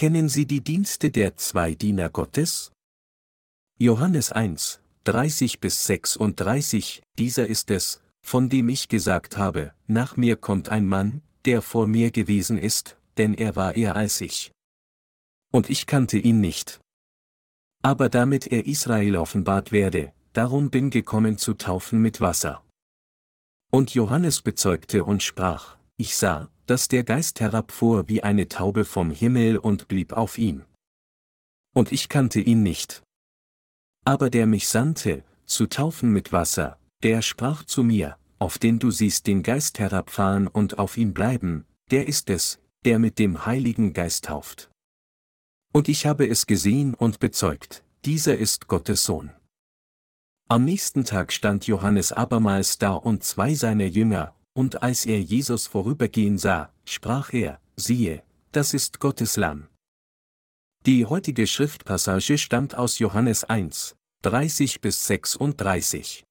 Kennen Sie die Dienste der zwei Diener Gottes? Johannes 1, 30 bis 36, dieser ist es, von dem ich gesagt habe, nach mir kommt ein Mann, der vor mir gewesen ist, denn er war eher als ich. Und ich kannte ihn nicht. Aber damit er Israel offenbart werde, darum bin gekommen zu taufen mit Wasser. Und Johannes bezeugte und sprach, ich sah, dass der Geist herabfuhr wie eine Taube vom Himmel und blieb auf ihm. Und ich kannte ihn nicht. Aber der mich sandte, zu taufen mit Wasser, der sprach zu mir, auf den du siehst den Geist herabfahren und auf ihn bleiben, der ist es, der mit dem Heiligen Geist tauft. Und ich habe es gesehen und bezeugt, dieser ist Gottes Sohn. Am nächsten Tag stand Johannes abermals da und zwei seiner Jünger, und als er Jesus vorübergehen sah, sprach er, siehe, das ist Gottes Lamm. Die heutige Schriftpassage stammt aus Johannes 1, 30 bis 36.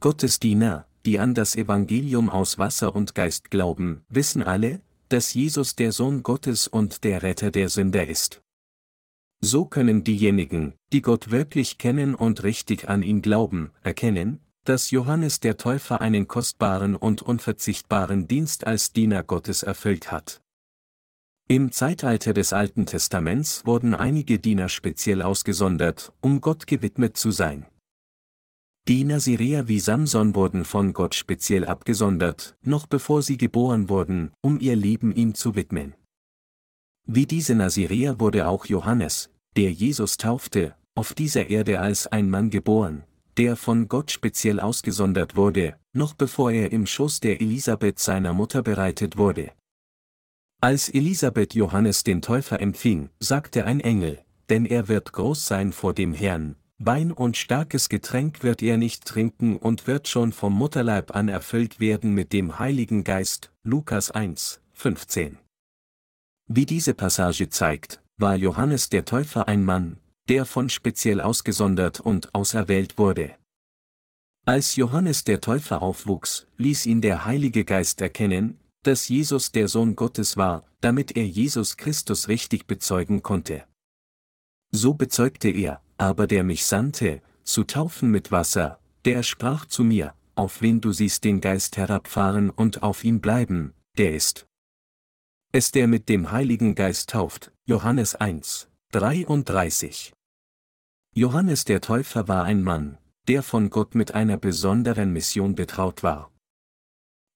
Gottes Diener, die an das Evangelium aus Wasser und Geist glauben, wissen alle, dass Jesus der Sohn Gottes und der Retter der Sünder ist. So können diejenigen, die Gott wirklich kennen und richtig an ihn glauben, erkennen, dass Johannes der Täufer einen kostbaren und unverzichtbaren Dienst als Diener Gottes erfüllt hat. Im Zeitalter des Alten Testaments wurden einige Diener speziell ausgesondert, um Gott gewidmet zu sein. Die Nazireer wie Samson wurden von Gott speziell abgesondert, noch bevor sie geboren wurden, um ihr Leben ihm zu widmen. Wie diese Nazireer wurde auch Johannes, der Jesus taufte, auf dieser Erde als ein Mann geboren, der von Gott speziell ausgesondert wurde, noch bevor er im Schoß der Elisabeth seiner Mutter bereitet wurde. Als Elisabeth Johannes den Täufer empfing, sagte ein Engel, denn er wird groß sein vor dem Herrn, Wein und starkes Getränk wird er nicht trinken und wird schon vom Mutterleib an erfüllt werden mit dem Heiligen Geist, Lukas 1, 15. Wie diese Passage zeigt, war Johannes der Täufer ein Mann, der von speziell ausgesondert und auserwählt wurde. Als Johannes der Täufer aufwuchs, ließ ihn der Heilige Geist erkennen, dass Jesus der Sohn Gottes war, damit er Jesus Christus richtig bezeugen konnte. So bezeugte er, aber der mich sandte, zu taufen mit Wasser, der sprach zu mir, auf wen du siehst den Geist herabfahren und auf ihn bleiben, der ist. Es der mit dem Heiligen Geist tauft, Johannes 1, 33. Johannes der Täufer war ein Mann, der von Gott mit einer besonderen Mission betraut war.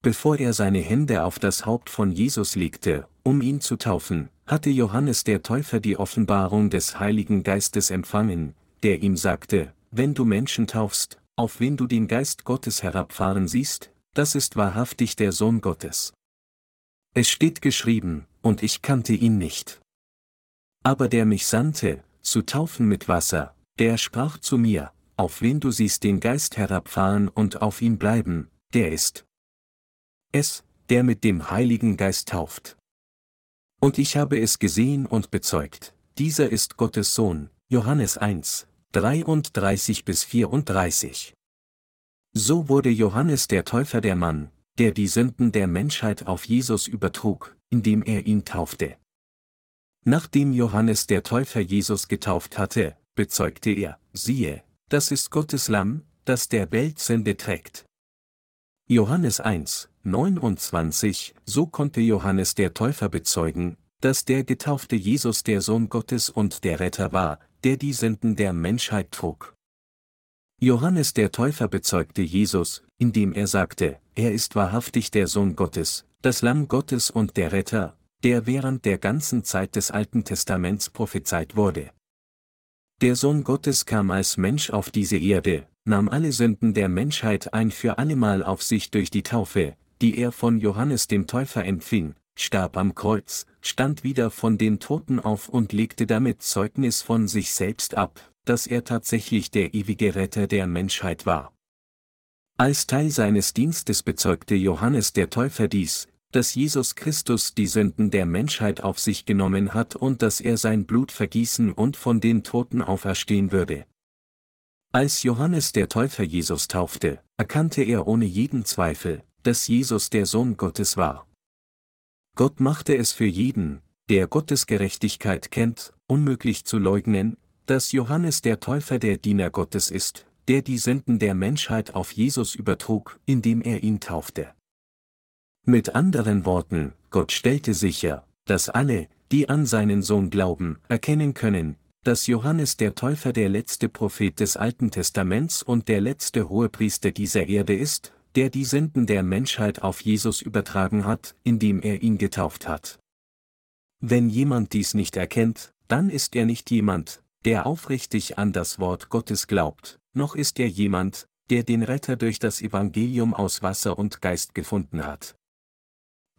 Bevor er seine Hände auf das Haupt von Jesus legte, um ihn zu taufen, hatte Johannes der Täufer die Offenbarung des Heiligen Geistes empfangen, der ihm sagte, wenn du Menschen taufst, auf wen du den Geist Gottes herabfahren siehst, das ist wahrhaftig der Sohn Gottes. Es steht geschrieben, und ich kannte ihn nicht. Aber der mich sandte, zu taufen mit Wasser, der sprach zu mir, auf wen du siehst den Geist herabfahren und auf ihn bleiben, der ist es, der mit dem Heiligen Geist tauft. Und ich habe es gesehen und bezeugt, dieser ist Gottes Sohn, Johannes 1, 33 bis 34. So wurde Johannes der Täufer der Mann, der die Sünden der Menschheit auf Jesus übertrug, indem er ihn taufte. Nachdem Johannes der Täufer Jesus getauft hatte, bezeugte er, siehe, das ist Gottes Lamm, das der Welt Sünde trägt. Johannes 1, 29, so konnte Johannes der Täufer bezeugen, dass der getaufte Jesus der Sohn Gottes und der Retter war, der die Sünden der Menschheit trug. Johannes der Täufer bezeugte Jesus, indem er sagte, er ist wahrhaftig der Sohn Gottes, das Lamm Gottes und der Retter, der während der ganzen Zeit des Alten Testaments prophezeit wurde. Der Sohn Gottes kam als Mensch auf diese Erde, nahm alle Sünden der Menschheit ein für allemal auf sich durch die Taufe, die er von Johannes dem Täufer empfing, starb am Kreuz, stand wieder von den Toten auf und legte damit Zeugnis von sich selbst ab, dass er tatsächlich der ewige Retter der Menschheit war. Als Teil seines Dienstes bezeugte Johannes der Täufer dies, dass Jesus Christus die Sünden der Menschheit auf sich genommen hat und dass er sein Blut vergießen und von den Toten auferstehen würde. Als Johannes der Täufer Jesus taufte, erkannte er ohne jeden Zweifel, dass Jesus der Sohn Gottes war. Gott machte es für jeden, der Gottes Gerechtigkeit kennt, unmöglich zu leugnen, dass Johannes der Täufer der Diener Gottes ist, der die Sünden der Menschheit auf Jesus übertrug, indem er ihn taufte. Mit anderen Worten, Gott stellte sicher, dass alle, die an seinen Sohn glauben, erkennen können, dass Johannes der Täufer der letzte Prophet des Alten Testaments und der letzte Hohepriester dieser Erde ist, der die Sünden der Menschheit auf Jesus übertragen hat, indem er ihn getauft hat. Wenn jemand dies nicht erkennt, dann ist er nicht jemand, der aufrichtig an das Wort Gottes glaubt, noch ist er jemand, der den Retter durch das Evangelium aus Wasser und Geist gefunden hat.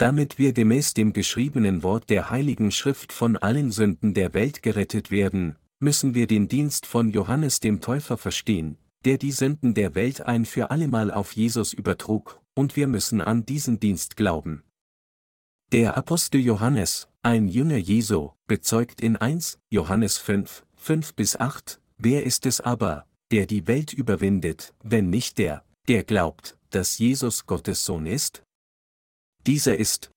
Damit wir gemäß dem geschriebenen Wort der Heiligen Schrift von allen Sünden der Welt gerettet werden, müssen wir den Dienst von Johannes dem Täufer verstehen, der die Sünden der Welt ein für allemal auf Jesus übertrug, und wir müssen an diesen Dienst glauben. Der Apostel Johannes, ein Jünger Jesu, bezeugt in 1, Johannes 5, 5 bis 8, wer ist es aber, der die Welt überwindet, wenn nicht der, der glaubt, dass Jesus Gottes Sohn ist? Dieser ist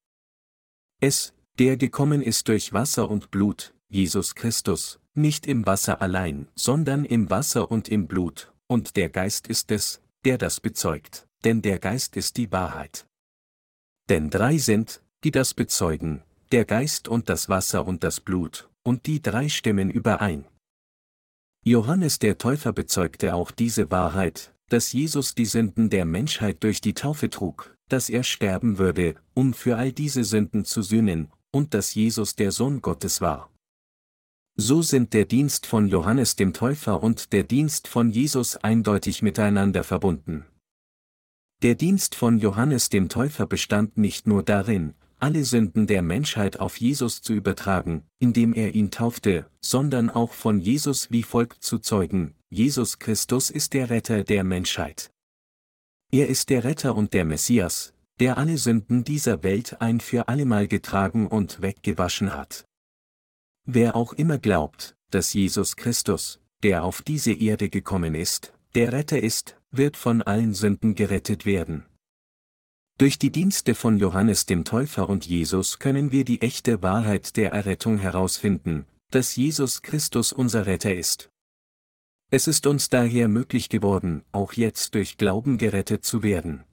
es, der gekommen ist durch Wasser und Blut, Jesus Christus, nicht im Wasser allein, sondern im Wasser und im Blut, und der Geist ist es, der das bezeugt, denn der Geist ist die Wahrheit. Denn drei sind, die das bezeugen, der Geist und das Wasser und das Blut, und die drei stimmen überein. Johannes der Täufer bezeugte auch diese Wahrheit, dass Jesus die Sünden der Menschheit durch die Taufe trug, dass er sterben würde, um für all diese Sünden zu sühnen, und dass Jesus der Sohn Gottes war. So sind der Dienst von Johannes dem Täufer und der Dienst von Jesus eindeutig miteinander verbunden. Der Dienst von Johannes dem Täufer bestand nicht nur darin, alle Sünden der Menschheit auf Jesus zu übertragen, indem er ihn taufte, sondern auch von Jesus wie folgt zu zeugen, Jesus Christus ist der Retter der Menschheit. Er ist der Retter und der Messias, der alle Sünden dieser Welt ein für allemal getragen und weggewaschen hat. Wer auch immer glaubt, dass Jesus Christus, der auf diese Erde gekommen ist, der Retter ist, wird von allen Sünden gerettet werden. Durch die Dienste von Johannes dem Täufer und Jesus können wir die echte Wahrheit der Errettung herausfinden, dass Jesus Christus unser Retter ist. Es ist uns daher möglich geworden, auch jetzt durch Glauben gerettet zu werden.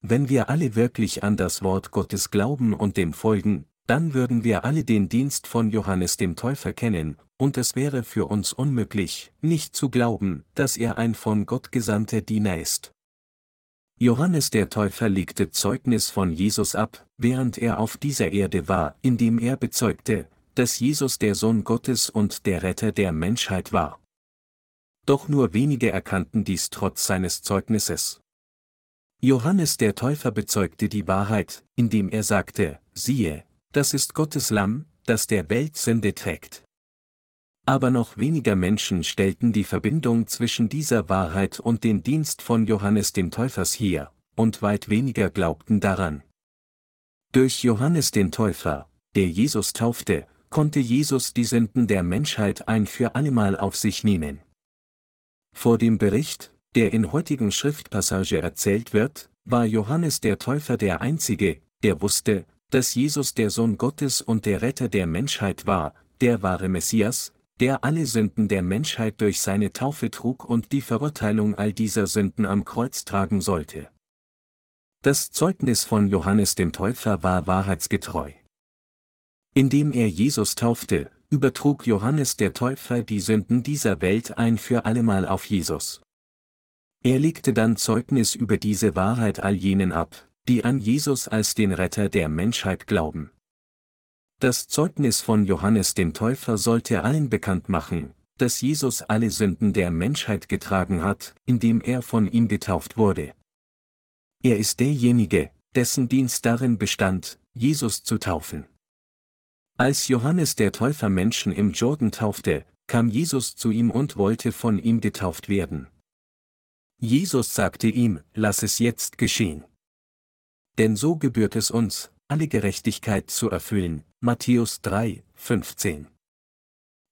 Wenn wir alle wirklich an das Wort Gottes glauben und dem folgen, dann würden wir alle den Dienst von Johannes dem Täufer kennen, und es wäre für uns unmöglich, nicht zu glauben, dass er ein von Gott gesandter Diener ist. Johannes der Täufer legte Zeugnis von Jesus ab, während er auf dieser Erde war, indem er bezeugte, dass Jesus der Sohn Gottes und der Retter der Menschheit war doch nur wenige erkannten dies trotz seines Zeugnisses. Johannes der Täufer bezeugte die Wahrheit, indem er sagte, siehe, das ist Gottes Lamm, das der Welt Sünde trägt. Aber noch weniger Menschen stellten die Verbindung zwischen dieser Wahrheit und dem Dienst von Johannes dem Täufers her, und weit weniger glaubten daran. Durch Johannes den Täufer, der Jesus taufte, konnte Jesus die Sünden der Menschheit ein für allemal auf sich nehmen. Vor dem Bericht, der in heutigen Schriftpassage erzählt wird, war Johannes der Täufer der Einzige, der wusste, dass Jesus der Sohn Gottes und der Retter der Menschheit war, der wahre Messias, der alle Sünden der Menschheit durch seine Taufe trug und die Verurteilung all dieser Sünden am Kreuz tragen sollte. Das Zeugnis von Johannes dem Täufer war wahrheitsgetreu. Indem er Jesus taufte, übertrug Johannes der Täufer die Sünden dieser Welt ein für allemal auf Jesus. Er legte dann Zeugnis über diese Wahrheit all jenen ab, die an Jesus als den Retter der Menschheit glauben. Das Zeugnis von Johannes dem Täufer sollte allen bekannt machen, dass Jesus alle Sünden der Menschheit getragen hat, indem er von ihm getauft wurde. Er ist derjenige, dessen Dienst darin bestand, Jesus zu taufen. Als Johannes der Täufer Menschen im Jordan taufte, kam Jesus zu ihm und wollte von ihm getauft werden. Jesus sagte ihm, lass es jetzt geschehen. Denn so gebührt es uns, alle Gerechtigkeit zu erfüllen. Matthäus 3, 15.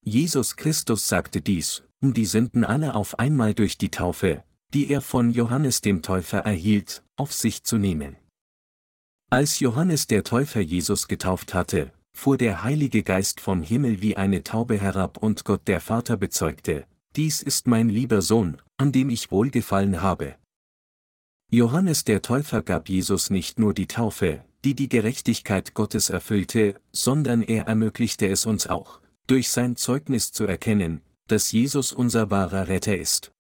Jesus Christus sagte dies, um die Sünden alle auf einmal durch die Taufe, die er von Johannes dem Täufer erhielt, auf sich zu nehmen. Als Johannes der Täufer Jesus getauft hatte, fuhr der Heilige Geist vom Himmel wie eine Taube herab und Gott der Vater bezeugte, dies ist mein lieber Sohn, an dem ich wohlgefallen habe. Johannes der Täufer gab Jesus nicht nur die Taufe, die die Gerechtigkeit Gottes erfüllte, sondern er ermöglichte es uns auch, durch sein Zeugnis zu erkennen, dass Jesus unser wahrer Retter ist.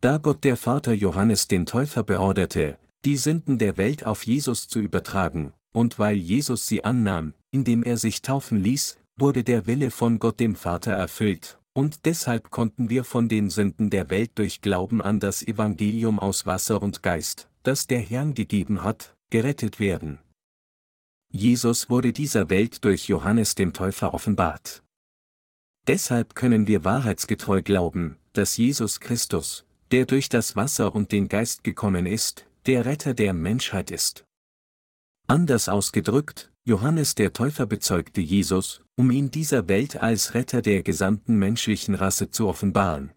Da Gott der Vater Johannes den Täufer beorderte, die Sünden der Welt auf Jesus zu übertragen, und weil Jesus sie annahm, indem er sich taufen ließ, wurde der Wille von Gott dem Vater erfüllt, und deshalb konnten wir von den Sünden der Welt durch Glauben an das Evangelium aus Wasser und Geist, das der Herrn gegeben hat, gerettet werden. Jesus wurde dieser Welt durch Johannes dem Täufer offenbart. Deshalb können wir wahrheitsgetreu glauben, dass Jesus Christus, der durch das Wasser und den Geist gekommen ist, der Retter der Menschheit ist. Anders ausgedrückt, Johannes der Täufer bezeugte Jesus, um ihn dieser Welt als Retter der gesamten menschlichen Rasse zu offenbaren.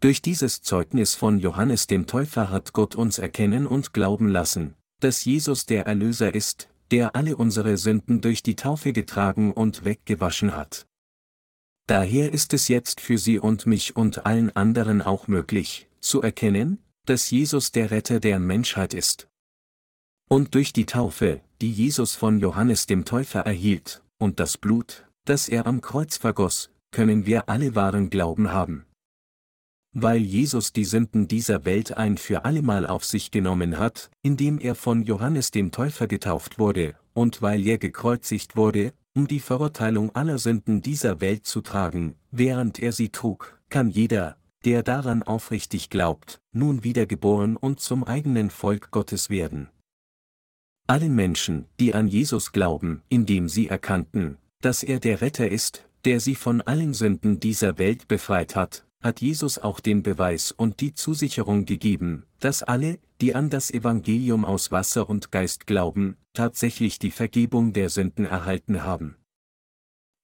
Durch dieses Zeugnis von Johannes dem Täufer hat Gott uns erkennen und glauben lassen, dass Jesus der Erlöser ist, der alle unsere Sünden durch die Taufe getragen und weggewaschen hat. Daher ist es jetzt für Sie und mich und allen anderen auch möglich, zu erkennen, dass Jesus der Retter der Menschheit ist. Und durch die Taufe, die Jesus von Johannes dem Täufer erhielt, und das Blut, das er am Kreuz vergoss, können wir alle wahren Glauben haben. Weil Jesus die Sünden dieser Welt ein für allemal auf sich genommen hat, indem er von Johannes dem Täufer getauft wurde, und weil er gekreuzigt wurde, um die Verurteilung aller Sünden dieser Welt zu tragen, während er sie trug, kann jeder, der daran aufrichtig glaubt, nun wiedergeboren und zum eigenen Volk Gottes werden. Allen Menschen, die an Jesus glauben, indem sie erkannten, dass er der Retter ist, der sie von allen Sünden dieser Welt befreit hat, hat Jesus auch den Beweis und die Zusicherung gegeben, dass alle, die an das Evangelium aus Wasser und Geist glauben, tatsächlich die Vergebung der Sünden erhalten haben.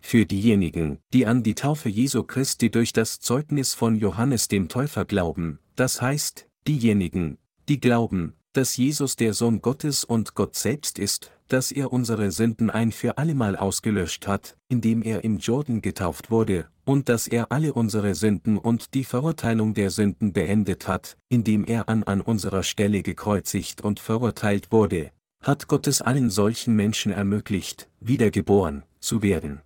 Für diejenigen, die an die Taufe Jesu Christi durch das Zeugnis von Johannes dem Täufer glauben, das heißt, diejenigen, die glauben, dass Jesus der Sohn Gottes und Gott selbst ist, dass er unsere Sünden ein für allemal ausgelöscht hat, indem er im Jordan getauft wurde, und dass er alle unsere Sünden und die Verurteilung der Sünden beendet hat, indem er an an unserer Stelle gekreuzigt und verurteilt wurde, hat Gott es allen solchen Menschen ermöglicht, wiedergeboren zu werden.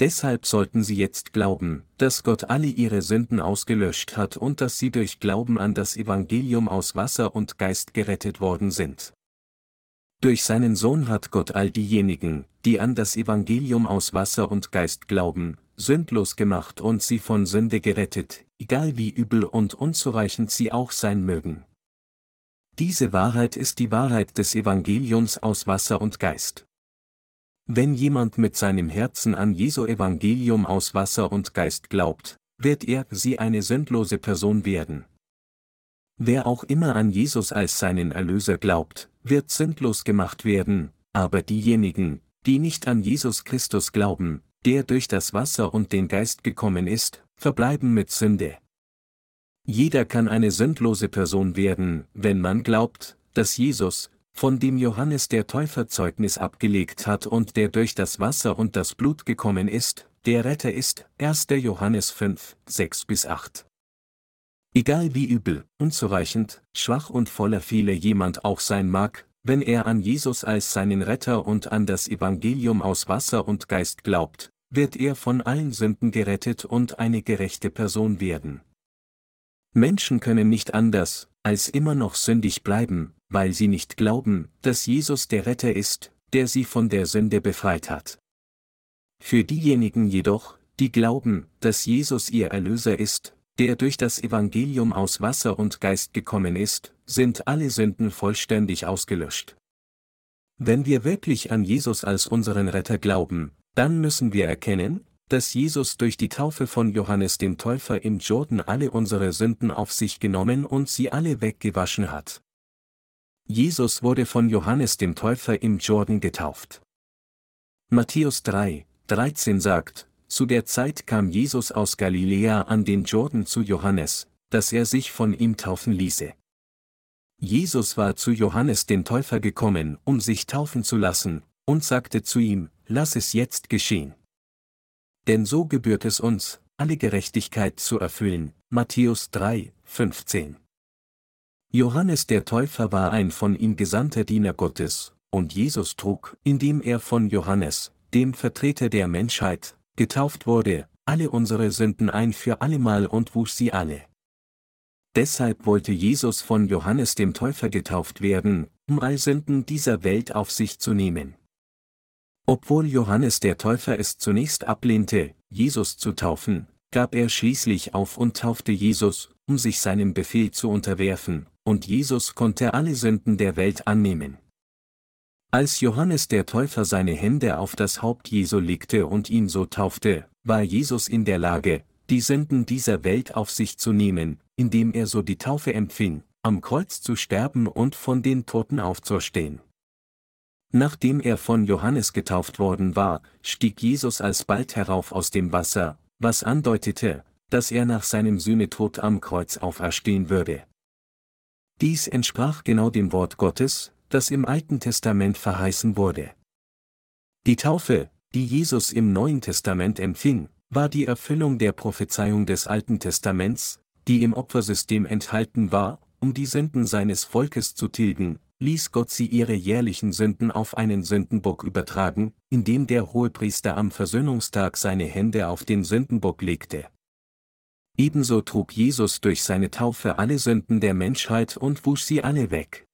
Deshalb sollten sie jetzt glauben, dass Gott alle ihre Sünden ausgelöscht hat und dass sie durch Glauben an das Evangelium aus Wasser und Geist gerettet worden sind. Durch seinen Sohn hat Gott all diejenigen, die an das Evangelium aus Wasser und Geist glauben, sündlos gemacht und sie von Sünde gerettet, egal wie übel und unzureichend sie auch sein mögen. Diese Wahrheit ist die Wahrheit des Evangeliums aus Wasser und Geist. Wenn jemand mit seinem Herzen an Jesu Evangelium aus Wasser und Geist glaubt, wird er sie eine sündlose Person werden. Wer auch immer an Jesus als seinen Erlöser glaubt, wird sündlos gemacht werden, aber diejenigen, die nicht an Jesus Christus glauben, der durch das Wasser und den Geist gekommen ist, verbleiben mit Sünde. Jeder kann eine sündlose Person werden, wenn man glaubt, dass Jesus, von dem Johannes der Täufer Zeugnis abgelegt hat und der durch das Wasser und das Blut gekommen ist, der Retter ist, 1. Johannes 5, 6 bis 8. Egal wie übel, unzureichend, schwach und voller Fehler jemand auch sein mag, wenn er an Jesus als seinen Retter und an das Evangelium aus Wasser und Geist glaubt, wird er von allen Sünden gerettet und eine gerechte Person werden. Menschen können nicht anders, als immer noch sündig bleiben, weil sie nicht glauben, dass Jesus der Retter ist, der sie von der Sünde befreit hat. Für diejenigen jedoch, die glauben, dass Jesus ihr Erlöser ist, der durch das Evangelium aus Wasser und Geist gekommen ist, sind alle Sünden vollständig ausgelöscht. Wenn wir wirklich an Jesus als unseren Retter glauben, dann müssen wir erkennen, dass Jesus durch die Taufe von Johannes dem Täufer im Jordan alle unsere Sünden auf sich genommen und sie alle weggewaschen hat. Jesus wurde von Johannes dem Täufer im Jordan getauft. Matthäus 3, 13 sagt, zu der Zeit kam Jesus aus Galiläa an den Jordan zu Johannes, dass er sich von ihm taufen ließe. Jesus war zu Johannes den Täufer gekommen, um sich taufen zu lassen, und sagte zu ihm, Lass es jetzt geschehen. Denn so gebührt es uns, alle Gerechtigkeit zu erfüllen. Matthäus 3, 15. Johannes der Täufer war ein von ihm gesandter Diener Gottes, und Jesus trug, indem er von Johannes, dem Vertreter der Menschheit, getauft wurde, alle unsere Sünden ein für allemal und wusch sie alle. Deshalb wollte Jesus von Johannes dem Täufer getauft werden, um all Sünden dieser Welt auf sich zu nehmen. Obwohl Johannes der Täufer es zunächst ablehnte, Jesus zu taufen, gab er schließlich auf und taufte Jesus, um sich seinem Befehl zu unterwerfen, und Jesus konnte alle Sünden der Welt annehmen. Als Johannes der Täufer seine Hände auf das Haupt Jesu legte und ihn so taufte, war Jesus in der Lage, die Sünden dieser Welt auf sich zu nehmen, indem er so die Taufe empfing, am Kreuz zu sterben und von den Toten aufzuerstehen. Nachdem er von Johannes getauft worden war, stieg Jesus alsbald herauf aus dem Wasser, was andeutete, dass er nach seinem Sühnetod am Kreuz auferstehen würde. Dies entsprach genau dem Wort Gottes, das im Alten Testament verheißen wurde. Die Taufe, die Jesus im Neuen Testament empfing, war die Erfüllung der Prophezeiung des Alten Testaments, die im Opfersystem enthalten war, um die Sünden seines Volkes zu tilgen, ließ Gott sie ihre jährlichen Sünden auf einen Sündenbock übertragen, indem der Hohepriester am Versöhnungstag seine Hände auf den Sündenbock legte. Ebenso trug Jesus durch seine Taufe alle Sünden der Menschheit und wusch sie alle weg.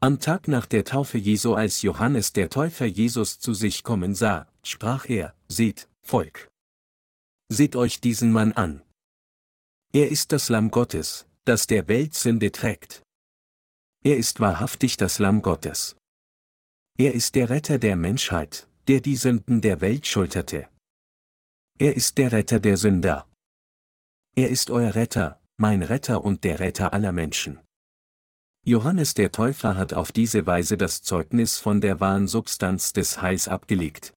Am Tag nach der Taufe Jesu als Johannes der Täufer Jesus zu sich kommen sah, sprach er, Seht, Volk. Seht euch diesen Mann an. Er ist das Lamm Gottes, das der Welt Sünde trägt. Er ist wahrhaftig das Lamm Gottes. Er ist der Retter der Menschheit, der die Sünden der Welt schulterte. Er ist der Retter der Sünder. Er ist euer Retter, mein Retter und der Retter aller Menschen. Johannes der Täufer hat auf diese Weise das Zeugnis von der wahren Substanz des Heils abgelegt.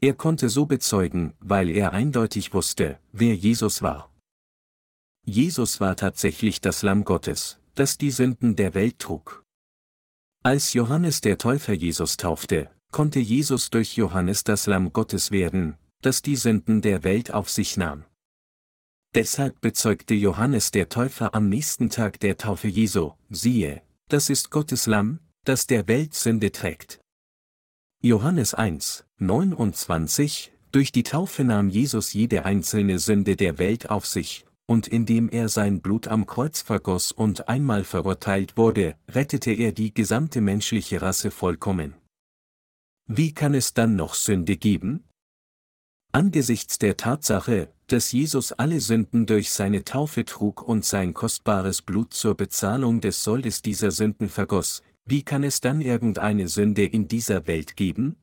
Er konnte so bezeugen, weil er eindeutig wusste, wer Jesus war. Jesus war tatsächlich das Lamm Gottes, das die Sünden der Welt trug. Als Johannes der Täufer Jesus taufte, konnte Jesus durch Johannes das Lamm Gottes werden, das die Sünden der Welt auf sich nahm. Deshalb bezeugte Johannes der Täufer am nächsten Tag der Taufe Jesu, siehe, das ist Gottes Lamm, das der Welt Sünde trägt. Johannes 1, 29, durch die Taufe nahm Jesus jede einzelne Sünde der Welt auf sich, und indem er sein Blut am Kreuz vergoss und einmal verurteilt wurde, rettete er die gesamte menschliche Rasse vollkommen. Wie kann es dann noch Sünde geben? Angesichts der Tatsache, dass Jesus alle Sünden durch seine Taufe trug und sein kostbares Blut zur Bezahlung des Soldes dieser Sünden vergoss, wie kann es dann irgendeine Sünde in dieser Welt geben?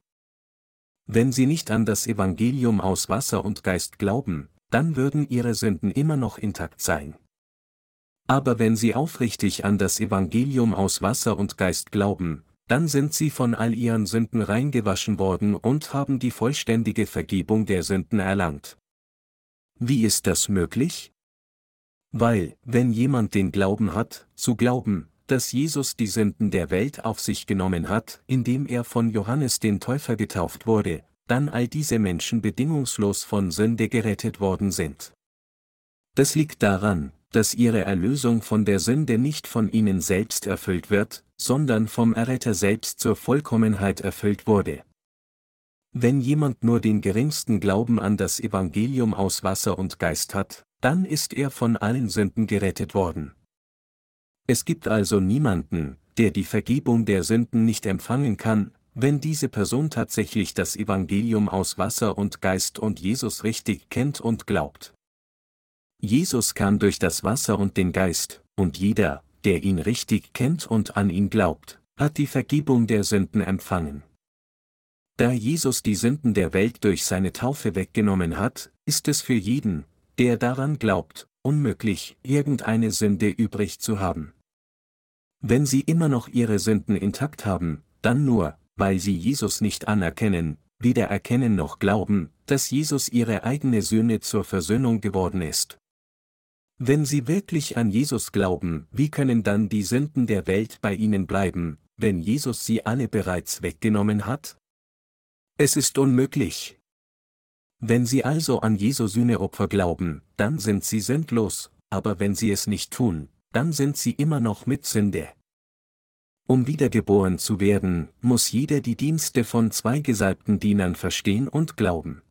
Wenn sie nicht an das Evangelium aus Wasser und Geist glauben, dann würden ihre Sünden immer noch intakt sein. Aber wenn sie aufrichtig an das Evangelium aus Wasser und Geist glauben, dann sind sie von all ihren Sünden reingewaschen worden und haben die vollständige Vergebung der Sünden erlangt. Wie ist das möglich? Weil, wenn jemand den Glauben hat, zu glauben, dass Jesus die Sünden der Welt auf sich genommen hat, indem er von Johannes den Täufer getauft wurde, dann all diese Menschen bedingungslos von Sünde gerettet worden sind. Das liegt daran, dass ihre Erlösung von der Sünde nicht von ihnen selbst erfüllt wird, sondern vom Erretter selbst zur Vollkommenheit erfüllt wurde. Wenn jemand nur den geringsten Glauben an das Evangelium aus Wasser und Geist hat, dann ist er von allen Sünden gerettet worden. Es gibt also niemanden, der die Vergebung der Sünden nicht empfangen kann, wenn diese Person tatsächlich das Evangelium aus Wasser und Geist und Jesus richtig kennt und glaubt. Jesus kam durch das Wasser und den Geist, und jeder, der ihn richtig kennt und an ihn glaubt, hat die Vergebung der Sünden empfangen. Da Jesus die Sünden der Welt durch seine Taufe weggenommen hat, ist es für jeden, der daran glaubt, unmöglich, irgendeine Sünde übrig zu haben. Wenn sie immer noch ihre Sünden intakt haben, dann nur, weil sie Jesus nicht anerkennen, weder erkennen noch glauben, dass Jesus ihre eigene Söhne zur Versöhnung geworden ist. Wenn sie wirklich an Jesus glauben, wie können dann die Sünden der Welt bei ihnen bleiben, wenn Jesus sie alle bereits weggenommen hat? Es ist unmöglich. Wenn sie also an Jesu Sühneopfer glauben, dann sind sie sündlos, aber wenn sie es nicht tun, dann sind sie immer noch mit Sünde. Um wiedergeboren zu werden, muss jeder die Dienste von zwei gesalbten Dienern verstehen und glauben.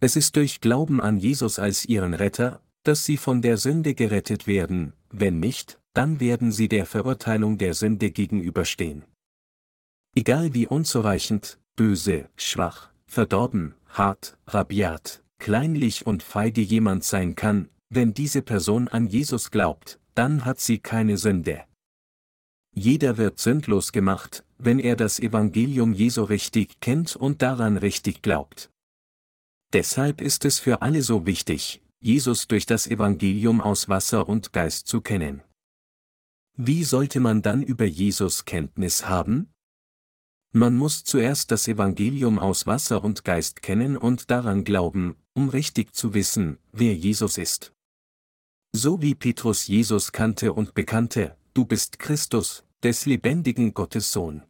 Es ist durch Glauben an Jesus als ihren Retter, dass sie von der Sünde gerettet werden, wenn nicht, dann werden sie der Verurteilung der Sünde gegenüberstehen. Egal wie unzureichend, böse, schwach, verdorben, hart, rabiat, kleinlich und feige jemand sein kann, wenn diese Person an Jesus glaubt, dann hat sie keine Sünde. Jeder wird sündlos gemacht, wenn er das Evangelium Jesu richtig kennt und daran richtig glaubt. Deshalb ist es für alle so wichtig, Jesus durch das Evangelium aus Wasser und Geist zu kennen. Wie sollte man dann über Jesus Kenntnis haben? Man muss zuerst das Evangelium aus Wasser und Geist kennen und daran glauben, um richtig zu wissen, wer Jesus ist. So wie Petrus Jesus kannte und bekannte, du bist Christus, des lebendigen Gottes Sohn.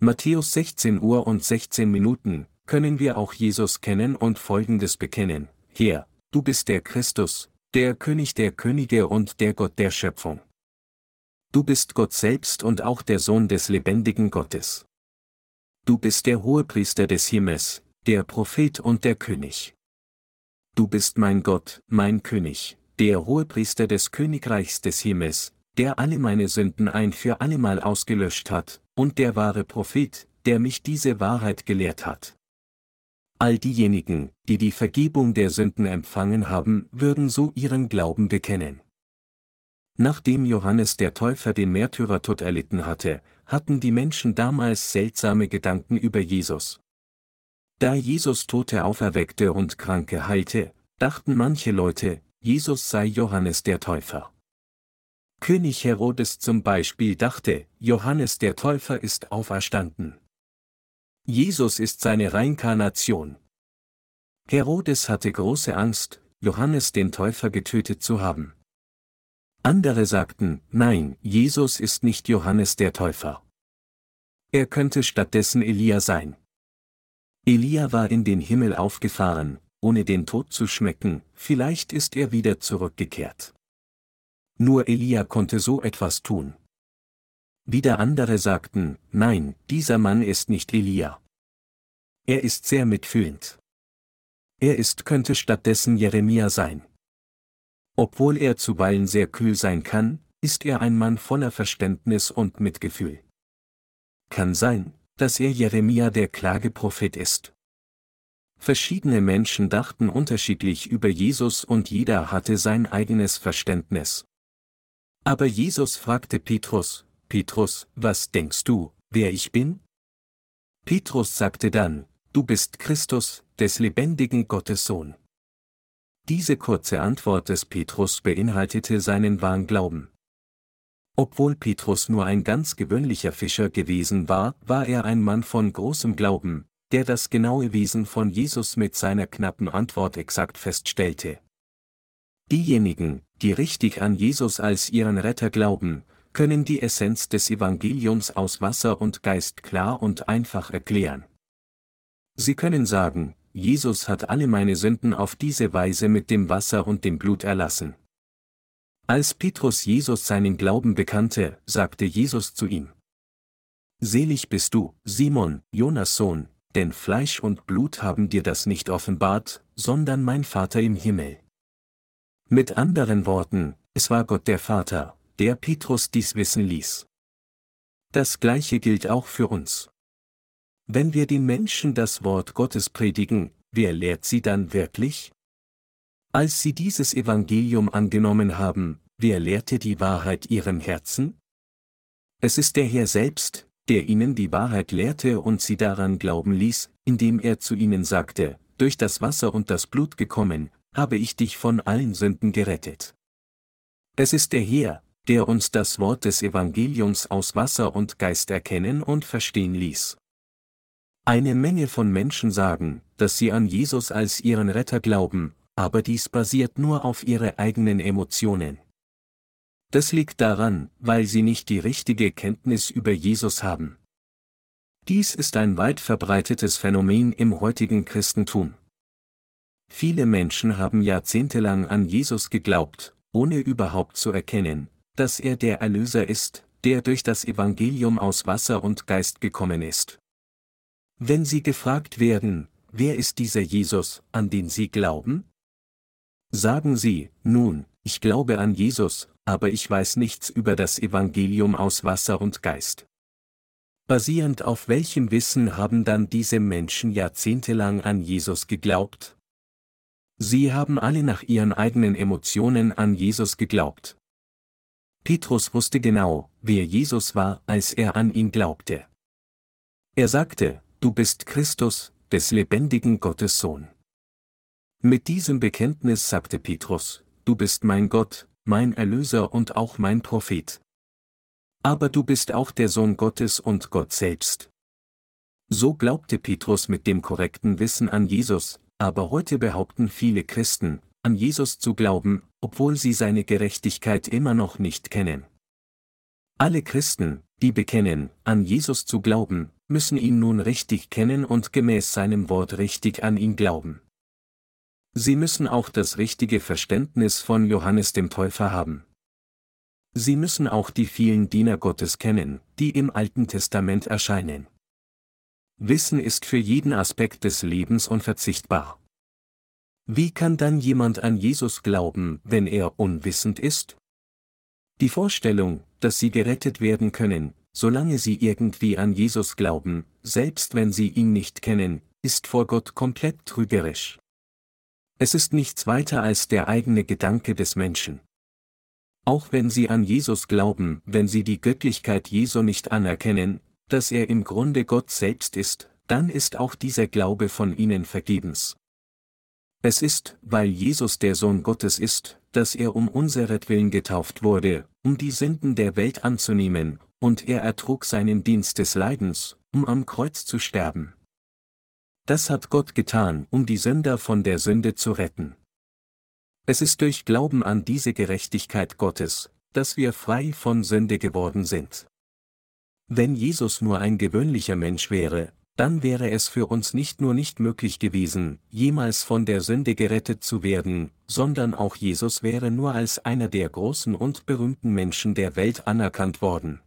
Matthäus 16 Uhr und 16 Minuten, können wir auch Jesus kennen und Folgendes bekennen, Herr, du bist der Christus, der König der Könige und der Gott der Schöpfung. Du bist Gott selbst und auch der Sohn des lebendigen Gottes. Du bist der Hohepriester des Himmels, der Prophet und der König. Du bist mein Gott, mein König, der Hohepriester des Königreichs des Himmels, der alle meine Sünden ein für allemal ausgelöscht hat, und der wahre Prophet, der mich diese Wahrheit gelehrt hat. All diejenigen, die die Vergebung der Sünden empfangen haben, würden so ihren Glauben bekennen. Nachdem Johannes der Täufer den Märtyrertod erlitten hatte, hatten die Menschen damals seltsame Gedanken über Jesus. Da Jesus Tote auferweckte und Kranke heilte, dachten manche Leute, Jesus sei Johannes der Täufer. König Herodes zum Beispiel dachte, Johannes der Täufer ist auferstanden. Jesus ist seine Reinkarnation. Herodes hatte große Angst, Johannes den Täufer getötet zu haben. Andere sagten, nein, Jesus ist nicht Johannes der Täufer. Er könnte stattdessen Elia sein. Elia war in den Himmel aufgefahren, ohne den Tod zu schmecken, vielleicht ist er wieder zurückgekehrt. Nur Elia konnte so etwas tun. Wieder andere sagten, nein, dieser Mann ist nicht Elia. Er ist sehr mitfühlend. Er ist könnte stattdessen Jeremia sein. Obwohl er zuweilen sehr kühl sein kann, ist er ein Mann voller Verständnis und Mitgefühl. Kann sein, dass er Jeremia der Klageprophet ist. Verschiedene Menschen dachten unterschiedlich über Jesus und jeder hatte sein eigenes Verständnis. Aber Jesus fragte Petrus, Petrus, was denkst du, wer ich bin? Petrus sagte dann, du bist Christus, des lebendigen Gottes Sohn. Diese kurze Antwort des Petrus beinhaltete seinen wahren Glauben. Obwohl Petrus nur ein ganz gewöhnlicher Fischer gewesen war, war er ein Mann von großem Glauben, der das genaue Wesen von Jesus mit seiner knappen Antwort exakt feststellte. Diejenigen, die richtig an Jesus als ihren Retter glauben, können die Essenz des Evangeliums aus Wasser und Geist klar und einfach erklären. Sie können sagen, Jesus hat alle meine Sünden auf diese Weise mit dem Wasser und dem Blut erlassen. Als Petrus Jesus seinen Glauben bekannte, sagte Jesus zu ihm. Selig bist du, Simon, Jonas Sohn, denn Fleisch und Blut haben dir das nicht offenbart, sondern mein Vater im Himmel. Mit anderen Worten, es war Gott der Vater, der Petrus dies wissen ließ. Das gleiche gilt auch für uns. Wenn wir den Menschen das Wort Gottes predigen, wer lehrt sie dann wirklich? Als sie dieses Evangelium angenommen haben, wer lehrte die Wahrheit ihrem Herzen? Es ist der Herr selbst, der ihnen die Wahrheit lehrte und sie daran glauben ließ, indem er zu ihnen sagte, durch das Wasser und das Blut gekommen, habe ich dich von allen Sünden gerettet. Es ist der Herr, der uns das Wort des Evangeliums aus Wasser und Geist erkennen und verstehen ließ. Eine Menge von Menschen sagen, dass sie an Jesus als ihren Retter glauben, aber dies basiert nur auf ihre eigenen Emotionen. Das liegt daran, weil sie nicht die richtige Kenntnis über Jesus haben. Dies ist ein weit verbreitetes Phänomen im heutigen Christentum. Viele Menschen haben jahrzehntelang an Jesus geglaubt, ohne überhaupt zu erkennen, dass er der Erlöser ist, der durch das Evangelium aus Wasser und Geist gekommen ist. Wenn sie gefragt werden, wer ist dieser Jesus, an den sie glauben? Sagen sie, nun, ich glaube an Jesus, aber ich weiß nichts über das Evangelium aus Wasser und Geist. Basierend auf welchem Wissen haben dann diese Menschen jahrzehntelang an Jesus geglaubt? Sie haben alle nach ihren eigenen Emotionen an Jesus geglaubt. Petrus wusste genau, wer Jesus war, als er an ihn glaubte. Er sagte, du bist Christus, des lebendigen Gottes Sohn. Mit diesem Bekenntnis sagte Petrus, du bist mein Gott, mein Erlöser und auch mein Prophet. Aber du bist auch der Sohn Gottes und Gott selbst. So glaubte Petrus mit dem korrekten Wissen an Jesus, aber heute behaupten viele Christen, an Jesus zu glauben, obwohl sie seine Gerechtigkeit immer noch nicht kennen. Alle Christen, die bekennen, an Jesus zu glauben, müssen ihn nun richtig kennen und gemäß seinem Wort richtig an ihn glauben. Sie müssen auch das richtige Verständnis von Johannes dem Täufer haben. Sie müssen auch die vielen Diener Gottes kennen, die im Alten Testament erscheinen. Wissen ist für jeden Aspekt des Lebens unverzichtbar. Wie kann dann jemand an Jesus glauben, wenn er unwissend ist? Die Vorstellung, dass sie gerettet werden können, solange sie irgendwie an Jesus glauben, selbst wenn sie ihn nicht kennen, ist vor Gott komplett trügerisch. Es ist nichts weiter als der eigene Gedanke des Menschen. Auch wenn sie an Jesus glauben, wenn sie die Göttlichkeit Jesu nicht anerkennen, dass er im Grunde Gott selbst ist, dann ist auch dieser Glaube von ihnen vergebens. Es ist, weil Jesus der Sohn Gottes ist, dass er um unseretwillen getauft wurde, um die Sünden der Welt anzunehmen, und er ertrug seinen Dienst des Leidens, um am Kreuz zu sterben. Das hat Gott getan, um die Sünder von der Sünde zu retten. Es ist durch Glauben an diese Gerechtigkeit Gottes, dass wir frei von Sünde geworden sind. Wenn Jesus nur ein gewöhnlicher Mensch wäre, dann wäre es für uns nicht nur nicht möglich gewesen, jemals von der Sünde gerettet zu werden, sondern auch Jesus wäre nur als einer der großen und berühmten Menschen der Welt anerkannt worden.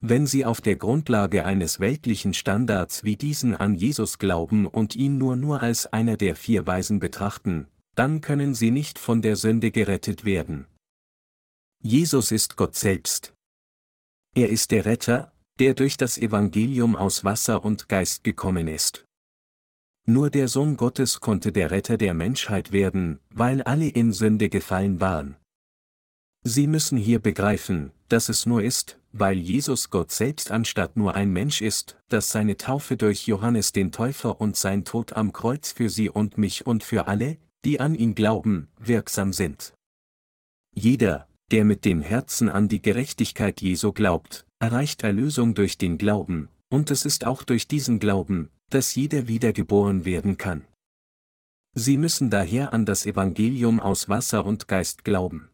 Wenn Sie auf der Grundlage eines weltlichen Standards wie diesen an Jesus glauben und ihn nur nur als einer der vier Weisen betrachten, dann können sie nicht von der Sünde gerettet werden. Jesus ist Gott selbst. Er ist der Retter, der durch das Evangelium aus Wasser und Geist gekommen ist. Nur der Sohn Gottes konnte der Retter der Menschheit werden, weil alle in Sünde gefallen waren. Sie müssen hier begreifen, dass es nur ist, weil Jesus Gott selbst anstatt nur ein Mensch ist, dass seine Taufe durch Johannes den Täufer und sein Tod am Kreuz für sie und mich und für alle, die an ihn glauben, wirksam sind. Jeder, der mit dem Herzen an die Gerechtigkeit Jesu glaubt, erreicht Erlösung durch den Glauben, und es ist auch durch diesen Glauben, dass jeder wiedergeboren werden kann. Sie müssen daher an das Evangelium aus Wasser und Geist glauben.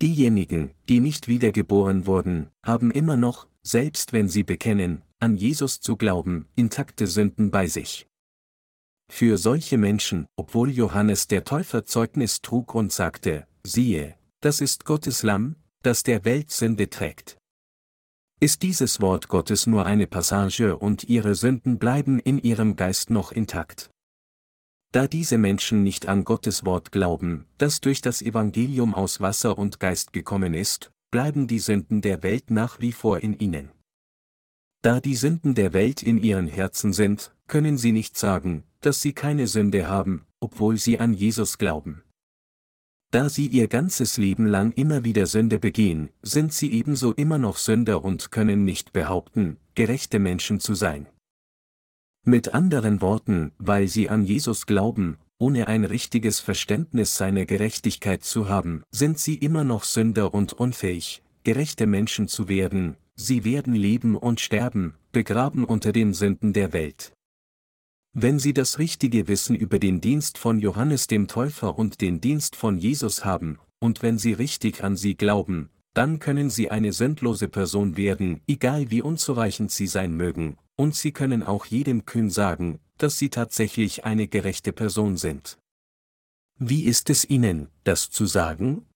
Diejenigen, die nicht wiedergeboren wurden, haben immer noch, selbst wenn sie bekennen, an Jesus zu glauben, intakte Sünden bei sich. Für solche Menschen, obwohl Johannes der Täufer Zeugnis trug und sagte, siehe, das ist Gottes Lamm, das der Welt Sünde trägt. Ist dieses Wort Gottes nur eine Passage und ihre Sünden bleiben in ihrem Geist noch intakt. Da diese Menschen nicht an Gottes Wort glauben, das durch das Evangelium aus Wasser und Geist gekommen ist, bleiben die Sünden der Welt nach wie vor in ihnen. Da die Sünden der Welt in ihren Herzen sind, können sie nicht sagen, dass sie keine Sünde haben, obwohl sie an Jesus glauben. Da sie ihr ganzes Leben lang immer wieder Sünde begehen, sind sie ebenso immer noch Sünder und können nicht behaupten, gerechte Menschen zu sein. Mit anderen Worten, weil sie an Jesus glauben, ohne ein richtiges Verständnis seiner Gerechtigkeit zu haben, sind sie immer noch Sünder und unfähig, gerechte Menschen zu werden, sie werden leben und sterben, begraben unter den Sünden der Welt. Wenn Sie das richtige Wissen über den Dienst von Johannes dem Täufer und den Dienst von Jesus haben, und wenn sie richtig an sie glauben, dann können sie eine sündlose Person werden, egal wie unzureichend sie sein mögen, und sie können auch jedem kühn sagen, dass sie tatsächlich eine gerechte Person sind. Wie ist es ihnen, das zu sagen?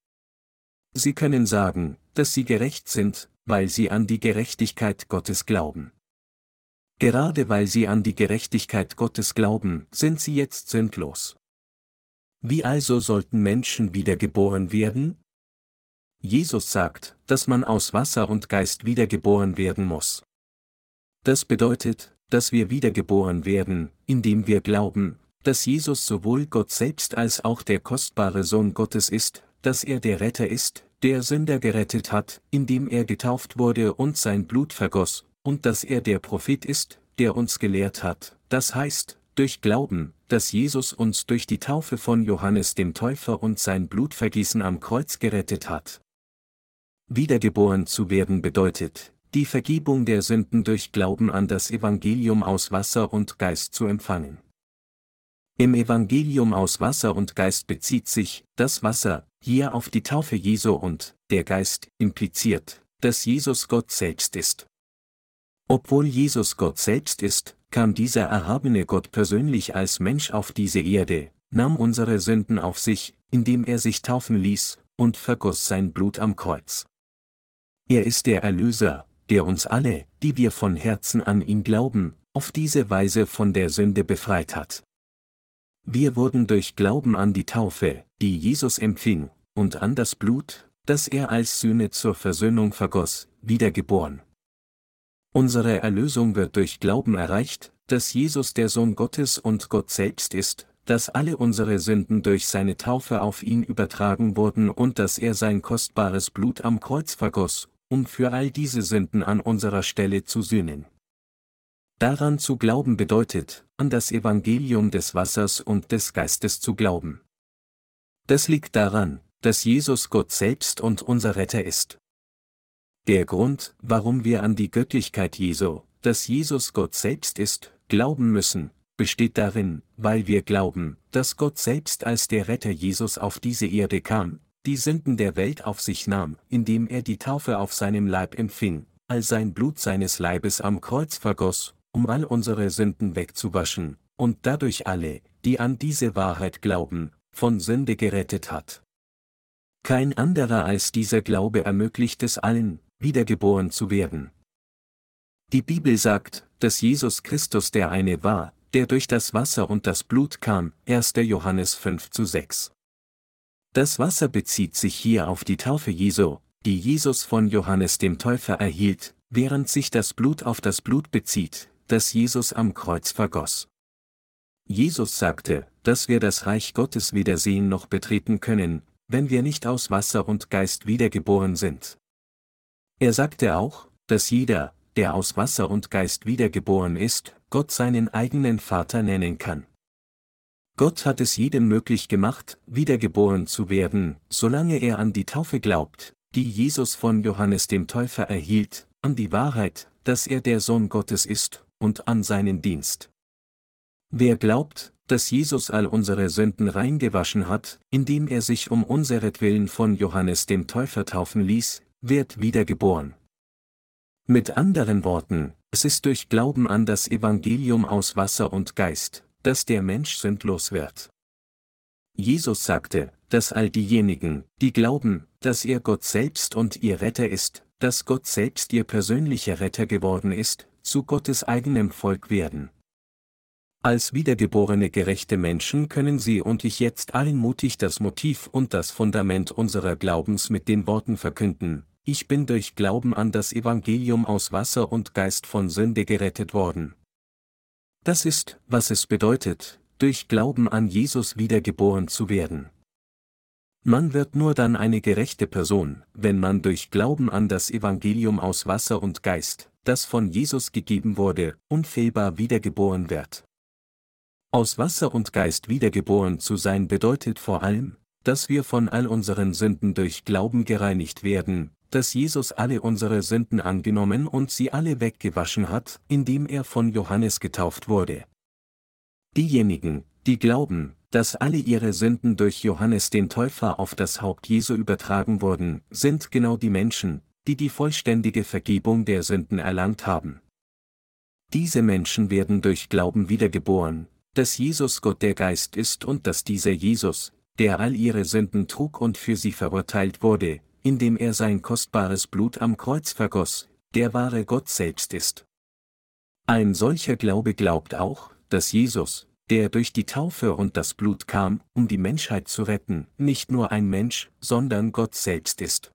Sie können sagen, dass sie gerecht sind, weil sie an die Gerechtigkeit Gottes glauben. Gerade weil sie an die Gerechtigkeit Gottes glauben, sind sie jetzt sündlos. Wie also sollten Menschen wiedergeboren werden? Jesus sagt, dass man aus Wasser und Geist wiedergeboren werden muss. Das bedeutet, dass wir wiedergeboren werden, indem wir glauben, dass Jesus sowohl Gott selbst als auch der kostbare Sohn Gottes ist, dass er der Retter ist, der Sünder gerettet hat, indem er getauft wurde und sein Blut vergoss, und dass er der Prophet ist, der uns gelehrt hat, das heißt, durch Glauben, dass Jesus uns durch die Taufe von Johannes dem Täufer und sein Blutvergießen am Kreuz gerettet hat. Wiedergeboren zu werden bedeutet, die Vergebung der Sünden durch Glauben an das Evangelium aus Wasser und Geist zu empfangen. Im Evangelium aus Wasser und Geist bezieht sich das Wasser hier auf die Taufe Jesu und der Geist impliziert, dass Jesus Gott selbst ist. Obwohl Jesus Gott selbst ist, kam dieser erhabene Gott persönlich als Mensch auf diese Erde, nahm unsere Sünden auf sich, indem er sich taufen ließ, und vergoss sein Blut am Kreuz. Er ist der Erlöser, der uns alle, die wir von Herzen an ihn glauben, auf diese Weise von der Sünde befreit hat. Wir wurden durch Glauben an die Taufe, die Jesus empfing, und an das Blut, das er als Sühne zur Versöhnung vergoss, wiedergeboren. Unsere Erlösung wird durch Glauben erreicht, dass Jesus der Sohn Gottes und Gott selbst ist, dass alle unsere Sünden durch seine Taufe auf ihn übertragen wurden und dass er sein kostbares Blut am Kreuz vergoss, um für all diese Sünden an unserer Stelle zu sühnen. Daran zu glauben bedeutet, an das Evangelium des Wassers und des Geistes zu glauben. Das liegt daran, dass Jesus Gott selbst und unser Retter ist. Der Grund, warum wir an die Göttlichkeit Jesu, dass Jesus Gott selbst ist, glauben müssen, besteht darin, weil wir glauben, dass Gott selbst als der Retter Jesus auf diese Erde kam, die Sünden der Welt auf sich nahm, indem er die Taufe auf seinem Leib empfing, all sein Blut seines Leibes am Kreuz vergoss, um all unsere Sünden wegzuwaschen, und dadurch alle, die an diese Wahrheit glauben, von Sünde gerettet hat. Kein anderer als dieser Glaube ermöglicht es allen, wiedergeboren zu werden. Die Bibel sagt, dass Jesus Christus der eine war, der durch das Wasser und das Blut kam, 1. Johannes 5 zu 6. Das Wasser bezieht sich hier auf die Taufe Jesu, die Jesus von Johannes dem Täufer erhielt, während sich das Blut auf das Blut bezieht, das Jesus am Kreuz vergoss. Jesus sagte, dass wir das Reich Gottes weder sehen noch betreten können, wenn wir nicht aus Wasser und Geist wiedergeboren sind. Er sagte auch, dass jeder, der aus Wasser und Geist wiedergeboren ist, Gott seinen eigenen Vater nennen kann. Gott hat es jedem möglich gemacht, wiedergeboren zu werden, solange er an die Taufe glaubt, die Jesus von Johannes dem Täufer erhielt, an die Wahrheit, dass er der Sohn Gottes ist, und an seinen Dienst. Wer glaubt, dass Jesus all unsere Sünden reingewaschen hat, indem er sich um unseretwillen von Johannes dem Täufer taufen ließ, wird wiedergeboren. Mit anderen Worten, es ist durch Glauben an das Evangelium aus Wasser und Geist, dass der Mensch sündlos wird. Jesus sagte, dass all diejenigen, die glauben, dass er Gott selbst und ihr Retter ist, dass Gott selbst ihr persönlicher Retter geworden ist, zu Gottes eigenem Volk werden. Als wiedergeborene gerechte Menschen können Sie und ich jetzt allen mutig das Motiv und das Fundament unserer Glaubens mit den Worten verkünden, ich bin durch Glauben an das Evangelium aus Wasser und Geist von Sünde gerettet worden. Das ist, was es bedeutet, durch Glauben an Jesus wiedergeboren zu werden. Man wird nur dann eine gerechte Person, wenn man durch Glauben an das Evangelium aus Wasser und Geist, das von Jesus gegeben wurde, unfehlbar wiedergeboren wird. Aus Wasser und Geist wiedergeboren zu sein bedeutet vor allem, dass wir von all unseren Sünden durch Glauben gereinigt werden, dass Jesus alle unsere Sünden angenommen und sie alle weggewaschen hat, indem er von Johannes getauft wurde. Diejenigen, die glauben, dass alle ihre Sünden durch Johannes den Täufer auf das Haupt Jesu übertragen wurden, sind genau die Menschen, die die vollständige Vergebung der Sünden erlangt haben. Diese Menschen werden durch Glauben wiedergeboren, dass Jesus Gott der Geist ist und dass dieser Jesus, der all ihre Sünden trug und für sie verurteilt wurde, indem er sein kostbares Blut am Kreuz vergoss, der wahre Gott selbst ist. Ein solcher Glaube glaubt auch, dass Jesus, der durch die Taufe und das Blut kam, um die Menschheit zu retten, nicht nur ein Mensch, sondern Gott selbst ist.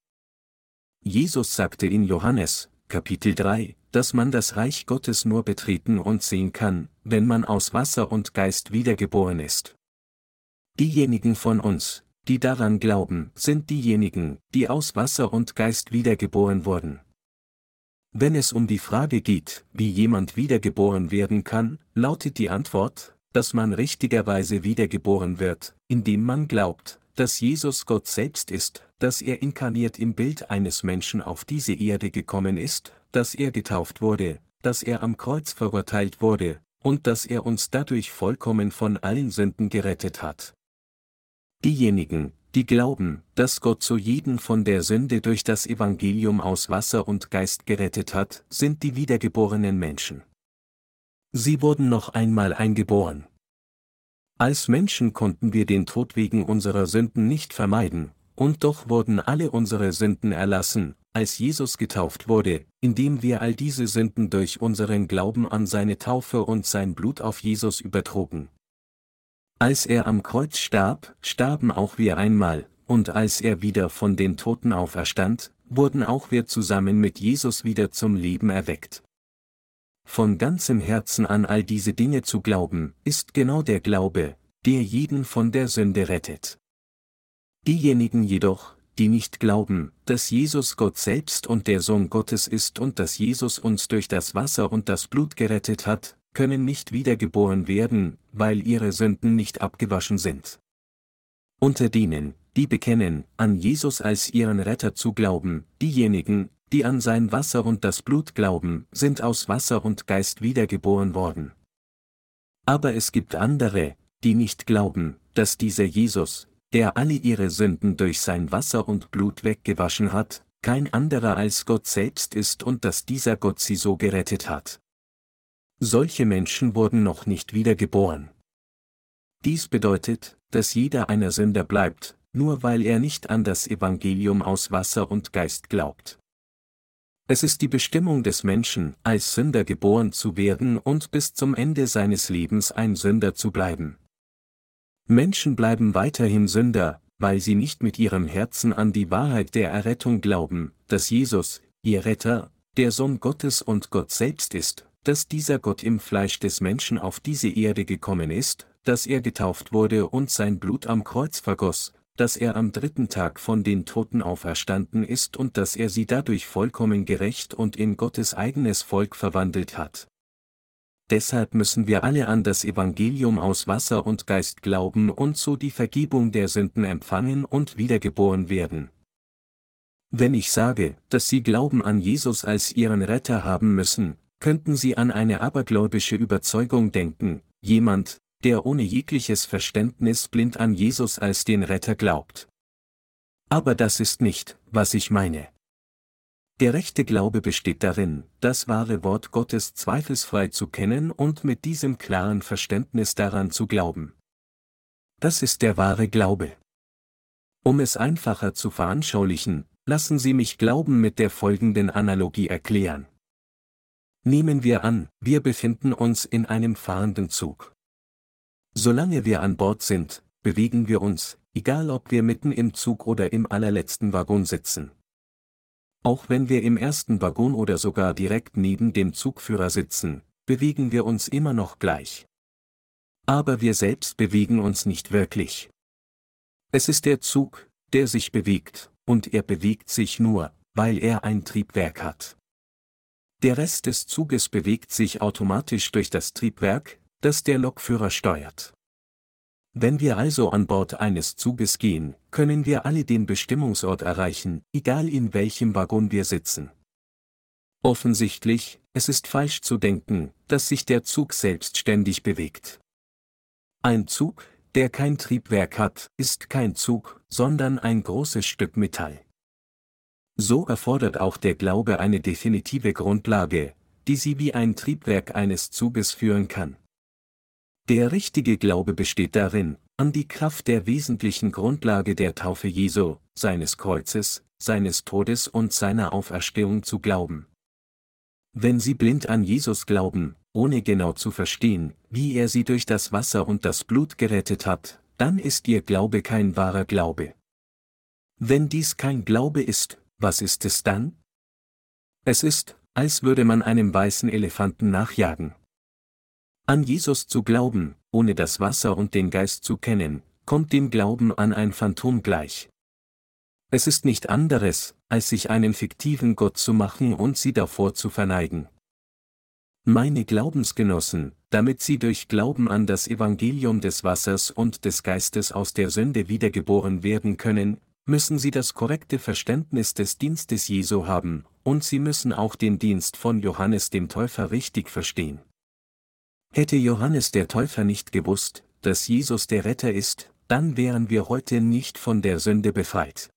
Jesus sagte in Johannes, Kapitel 3, dass man das Reich Gottes nur betreten und sehen kann, wenn man aus Wasser und Geist wiedergeboren ist. Diejenigen von uns, die daran glauben, sind diejenigen, die aus Wasser und Geist wiedergeboren wurden. Wenn es um die Frage geht, wie jemand wiedergeboren werden kann, lautet die Antwort, dass man richtigerweise wiedergeboren wird, indem man glaubt, dass Jesus Gott selbst ist, dass er inkarniert im Bild eines Menschen auf diese Erde gekommen ist, dass er getauft wurde, dass er am Kreuz verurteilt wurde, und dass er uns dadurch vollkommen von allen Sünden gerettet hat. Diejenigen, die glauben, dass Gott so jeden von der Sünde durch das Evangelium aus Wasser und Geist gerettet hat, sind die wiedergeborenen Menschen. Sie wurden noch einmal eingeboren. Als Menschen konnten wir den Tod wegen unserer Sünden nicht vermeiden, und doch wurden alle unsere Sünden erlassen, als Jesus getauft wurde, indem wir all diese Sünden durch unseren Glauben an seine Taufe und sein Blut auf Jesus übertrugen. Als er am Kreuz starb, starben auch wir einmal, und als er wieder von den Toten auferstand, wurden auch wir zusammen mit Jesus wieder zum Leben erweckt. Von ganzem Herzen an all diese Dinge zu glauben, ist genau der Glaube, der jeden von der Sünde rettet. Diejenigen jedoch, die nicht glauben, dass Jesus Gott selbst und der Sohn Gottes ist und dass Jesus uns durch das Wasser und das Blut gerettet hat, können nicht wiedergeboren werden, weil ihre Sünden nicht abgewaschen sind. Unter denen, die bekennen, an Jesus als ihren Retter zu glauben, diejenigen, die an sein Wasser und das Blut glauben, sind aus Wasser und Geist wiedergeboren worden. Aber es gibt andere, die nicht glauben, dass dieser Jesus, der alle ihre Sünden durch sein Wasser und Blut weggewaschen hat, kein anderer als Gott selbst ist und dass dieser Gott sie so gerettet hat. Solche Menschen wurden noch nicht wiedergeboren. Dies bedeutet, dass jeder einer Sünder bleibt, nur weil er nicht an das Evangelium aus Wasser und Geist glaubt. Es ist die Bestimmung des Menschen, als Sünder geboren zu werden und bis zum Ende seines Lebens ein Sünder zu bleiben. Menschen bleiben weiterhin Sünder, weil sie nicht mit ihrem Herzen an die Wahrheit der Errettung glauben, dass Jesus, ihr Retter, der Sohn Gottes und Gott selbst ist, dass dieser Gott im Fleisch des Menschen auf diese Erde gekommen ist, dass er getauft wurde und sein Blut am Kreuz vergoss, dass er am dritten Tag von den Toten auferstanden ist und dass er sie dadurch vollkommen gerecht und in Gottes eigenes Volk verwandelt hat. Deshalb müssen wir alle an das Evangelium aus Wasser und Geist glauben und so die Vergebung der Sünden empfangen und wiedergeboren werden. Wenn ich sage, dass Sie Glauben an Jesus als Ihren Retter haben müssen, könnten Sie an eine abergläubische Überzeugung denken, jemand, der ohne jegliches Verständnis blind an Jesus als den Retter glaubt. Aber das ist nicht, was ich meine. Der rechte Glaube besteht darin, das wahre Wort Gottes zweifelsfrei zu kennen und mit diesem klaren Verständnis daran zu glauben. Das ist der wahre Glaube. Um es einfacher zu veranschaulichen, lassen Sie mich Glauben mit der folgenden Analogie erklären. Nehmen wir an, wir befinden uns in einem fahrenden Zug. Solange wir an Bord sind, bewegen wir uns, egal ob wir mitten im Zug oder im allerletzten Waggon sitzen. Auch wenn wir im ersten Waggon oder sogar direkt neben dem Zugführer sitzen, bewegen wir uns immer noch gleich. Aber wir selbst bewegen uns nicht wirklich. Es ist der Zug, der sich bewegt, und er bewegt sich nur, weil er ein Triebwerk hat. Der Rest des Zuges bewegt sich automatisch durch das Triebwerk, das der Lokführer steuert. Wenn wir also an Bord eines Zuges gehen, können wir alle den Bestimmungsort erreichen, egal in welchem Waggon wir sitzen. Offensichtlich, es ist falsch zu denken, dass sich der Zug selbstständig bewegt. Ein Zug, der kein Triebwerk hat, ist kein Zug, sondern ein großes Stück Metall. So erfordert auch der Glaube eine definitive Grundlage, die sie wie ein Triebwerk eines Zuges führen kann. Der richtige Glaube besteht darin, an die Kraft der wesentlichen Grundlage der Taufe Jesu, seines Kreuzes, seines Todes und seiner Auferstehung zu glauben. Wenn Sie blind an Jesus glauben, ohne genau zu verstehen, wie er Sie durch das Wasser und das Blut gerettet hat, dann ist Ihr Glaube kein wahrer Glaube. Wenn dies kein Glaube ist, was ist es dann? Es ist, als würde man einem weißen Elefanten nachjagen. An Jesus zu glauben, ohne das Wasser und den Geist zu kennen, kommt dem Glauben an ein Phantom gleich. Es ist nicht anderes, als sich einen fiktiven Gott zu machen und sie davor zu verneigen. Meine Glaubensgenossen, damit sie durch Glauben an das Evangelium des Wassers und des Geistes aus der Sünde wiedergeboren werden können, müssen sie das korrekte Verständnis des Dienstes Jesu haben, und sie müssen auch den Dienst von Johannes dem Täufer richtig verstehen. Hätte Johannes der Täufer nicht gewusst, dass Jesus der Retter ist, dann wären wir heute nicht von der Sünde befreit.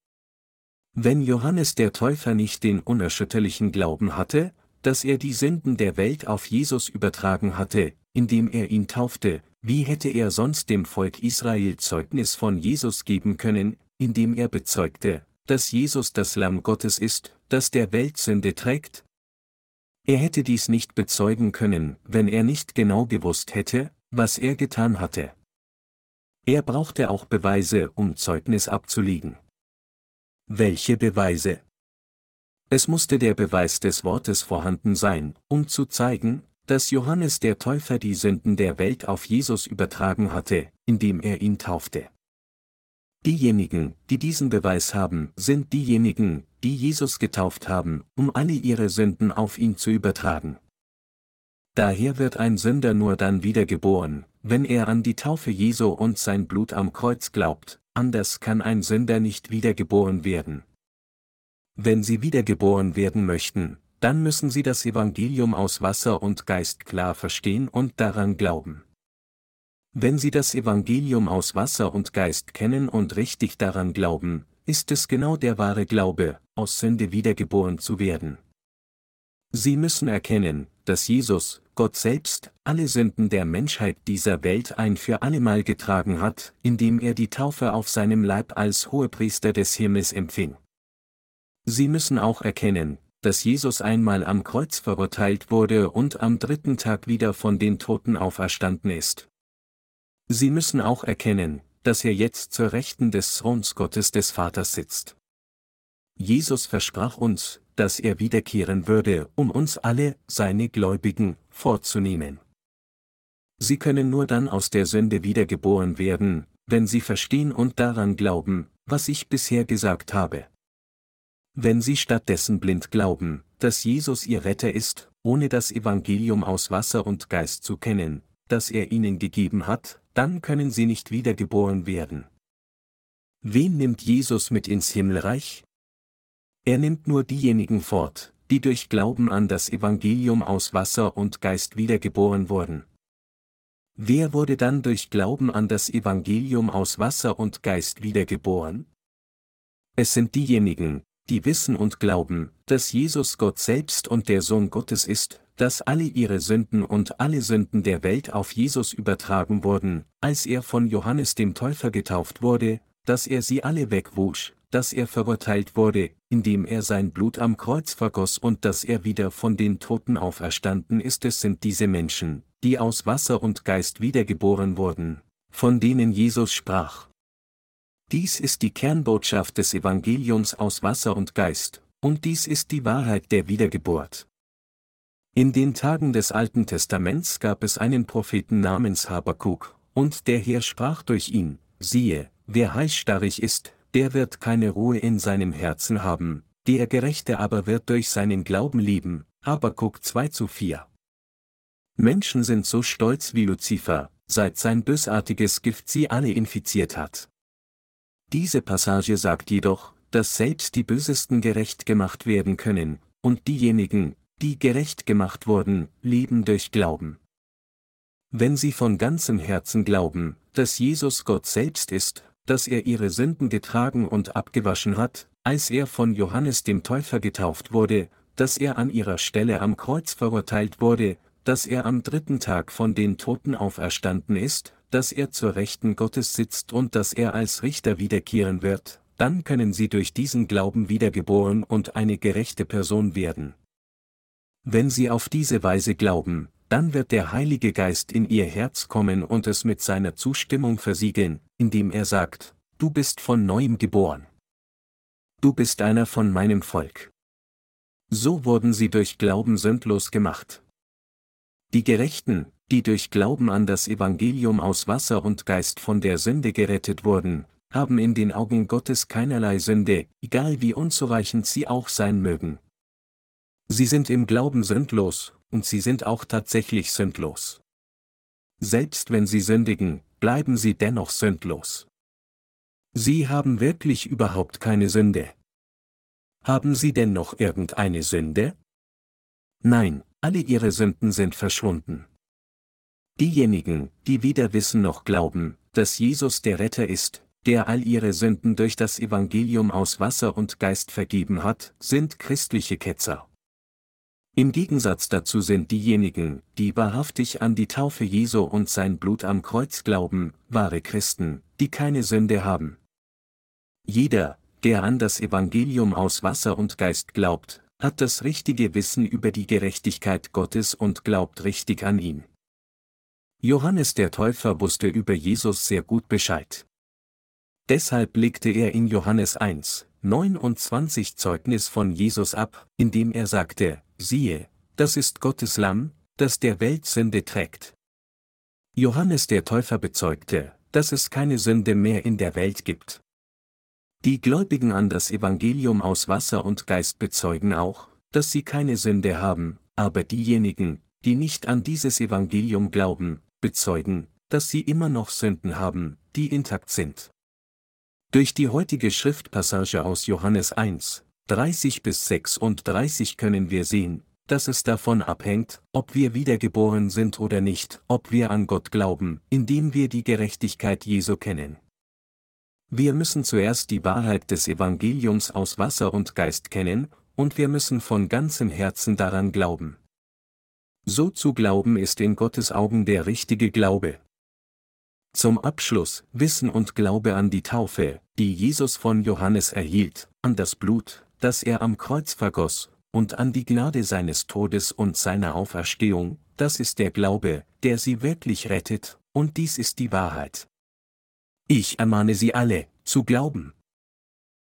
Wenn Johannes der Täufer nicht den unerschütterlichen Glauben hatte, dass er die Sünden der Welt auf Jesus übertragen hatte, indem er ihn taufte, wie hätte er sonst dem Volk Israel Zeugnis von Jesus geben können, indem er bezeugte, dass Jesus das Lamm Gottes ist, das der Welt Sünde trägt? Er hätte dies nicht bezeugen können, wenn er nicht genau gewusst hätte, was er getan hatte. Er brauchte auch Beweise, um Zeugnis abzulegen. Welche Beweise? Es musste der Beweis des Wortes vorhanden sein, um zu zeigen, dass Johannes der Täufer die Sünden der Welt auf Jesus übertragen hatte, indem er ihn taufte. Diejenigen, die diesen Beweis haben, sind diejenigen, die Jesus getauft haben, um alle ihre Sünden auf ihn zu übertragen. Daher wird ein Sünder nur dann wiedergeboren, wenn er an die Taufe Jesu und sein Blut am Kreuz glaubt, anders kann ein Sünder nicht wiedergeboren werden. Wenn Sie wiedergeboren werden möchten, dann müssen Sie das Evangelium aus Wasser und Geist klar verstehen und daran glauben. Wenn Sie das Evangelium aus Wasser und Geist kennen und richtig daran glauben, ist es genau der wahre Glaube, aus Sünde wiedergeboren zu werden. Sie müssen erkennen, dass Jesus, Gott selbst, alle Sünden der Menschheit dieser Welt ein für allemal getragen hat, indem er die Taufe auf seinem Leib als Hohepriester des Himmels empfing. Sie müssen auch erkennen, dass Jesus einmal am Kreuz verurteilt wurde und am dritten Tag wieder von den Toten auferstanden ist. Sie müssen auch erkennen, dass er jetzt zur Rechten des Throns Gottes des Vaters sitzt. Jesus versprach uns, dass er wiederkehren würde, um uns alle, seine Gläubigen, vorzunehmen. Sie können nur dann aus der Sünde wiedergeboren werden, wenn sie verstehen und daran glauben, was ich bisher gesagt habe. Wenn sie stattdessen blind glauben, dass Jesus ihr Retter ist, ohne das Evangelium aus Wasser und Geist zu kennen, das er ihnen gegeben hat, dann können sie nicht wiedergeboren werden. Wen nimmt Jesus mit ins Himmelreich? Er nimmt nur diejenigen fort, die durch Glauben an das Evangelium aus Wasser und Geist wiedergeboren wurden. Wer wurde dann durch Glauben an das Evangelium aus Wasser und Geist wiedergeboren? Es sind diejenigen, die wissen und glauben, dass Jesus Gott selbst und der Sohn Gottes ist, dass alle ihre Sünden und alle Sünden der Welt auf Jesus übertragen wurden, als er von Johannes dem Täufer getauft wurde, dass er sie alle wegwusch, dass er verurteilt wurde, indem er sein Blut am Kreuz vergoss und dass er wieder von den Toten auferstanden ist. Es sind diese Menschen, die aus Wasser und Geist wiedergeboren wurden, von denen Jesus sprach. Dies ist die Kernbotschaft des Evangeliums aus Wasser und Geist, und dies ist die Wahrheit der Wiedergeburt. In den Tagen des Alten Testaments gab es einen Propheten namens Habakuk, und der Herr sprach durch ihn, siehe, wer heißstarrig ist, der wird keine Ruhe in seinem Herzen haben, der Gerechte aber wird durch seinen Glauben lieben. Habakuk 2 zu 4. Menschen sind so stolz wie Luzifer, seit sein bösartiges Gift sie alle infiziert hat. Diese Passage sagt jedoch, dass selbst die Bösesten gerecht gemacht werden können, und diejenigen, die gerecht gemacht wurden, leben durch Glauben. Wenn sie von ganzem Herzen glauben, dass Jesus Gott selbst ist, dass er ihre Sünden getragen und abgewaschen hat, als er von Johannes dem Täufer getauft wurde, dass er an ihrer Stelle am Kreuz verurteilt wurde, dass er am dritten Tag von den Toten auferstanden ist, dass er zur Rechten Gottes sitzt und dass er als Richter wiederkehren wird, dann können sie durch diesen Glauben wiedergeboren und eine gerechte Person werden. Wenn sie auf diese Weise glauben, dann wird der Heilige Geist in ihr Herz kommen und es mit seiner Zustimmung versiegeln, indem er sagt, du bist von neuem geboren. Du bist einer von meinem Volk. So wurden sie durch Glauben sündlos gemacht. Die Gerechten, die durch Glauben an das Evangelium aus Wasser und Geist von der Sünde gerettet wurden, haben in den Augen Gottes keinerlei Sünde, egal wie unzureichend sie auch sein mögen. Sie sind im Glauben sündlos, und sie sind auch tatsächlich sündlos. Selbst wenn sie sündigen, bleiben sie dennoch sündlos. Sie haben wirklich überhaupt keine Sünde. Haben sie denn noch irgendeine Sünde? Nein, alle ihre Sünden sind verschwunden. Diejenigen, die weder wissen noch glauben, dass Jesus der Retter ist, der all ihre Sünden durch das Evangelium aus Wasser und Geist vergeben hat, sind christliche Ketzer. Im Gegensatz dazu sind diejenigen, die wahrhaftig an die Taufe Jesu und sein Blut am Kreuz glauben, wahre Christen, die keine Sünde haben. Jeder, der an das Evangelium aus Wasser und Geist glaubt, hat das richtige Wissen über die Gerechtigkeit Gottes und glaubt richtig an ihn. Johannes der Täufer wusste über Jesus sehr gut Bescheid. Deshalb legte er in Johannes 1, 29 Zeugnis von Jesus ab, indem er sagte, siehe, das ist Gottes Lamm, das der Welt Sünde trägt. Johannes der Täufer bezeugte, dass es keine Sünde mehr in der Welt gibt. Die Gläubigen an das Evangelium aus Wasser und Geist bezeugen auch, dass sie keine Sünde haben, aber diejenigen, die nicht an dieses Evangelium glauben, bezeugen, dass sie immer noch Sünden haben, die intakt sind. Durch die heutige Schriftpassage aus Johannes 1, 30 bis 36 können wir sehen, dass es davon abhängt, ob wir wiedergeboren sind oder nicht, ob wir an Gott glauben, indem wir die Gerechtigkeit Jesu kennen. Wir müssen zuerst die Wahrheit des Evangeliums aus Wasser und Geist kennen, und wir müssen von ganzem Herzen daran glauben. So zu glauben ist in Gottes Augen der richtige Glaube. Zum Abschluss Wissen und Glaube an die Taufe, die Jesus von Johannes erhielt, an das Blut, das er am Kreuz vergoss, und an die Gnade seines Todes und seiner Auferstehung, das ist der Glaube, der sie wirklich rettet, und dies ist die Wahrheit. Ich ermahne Sie alle, zu glauben.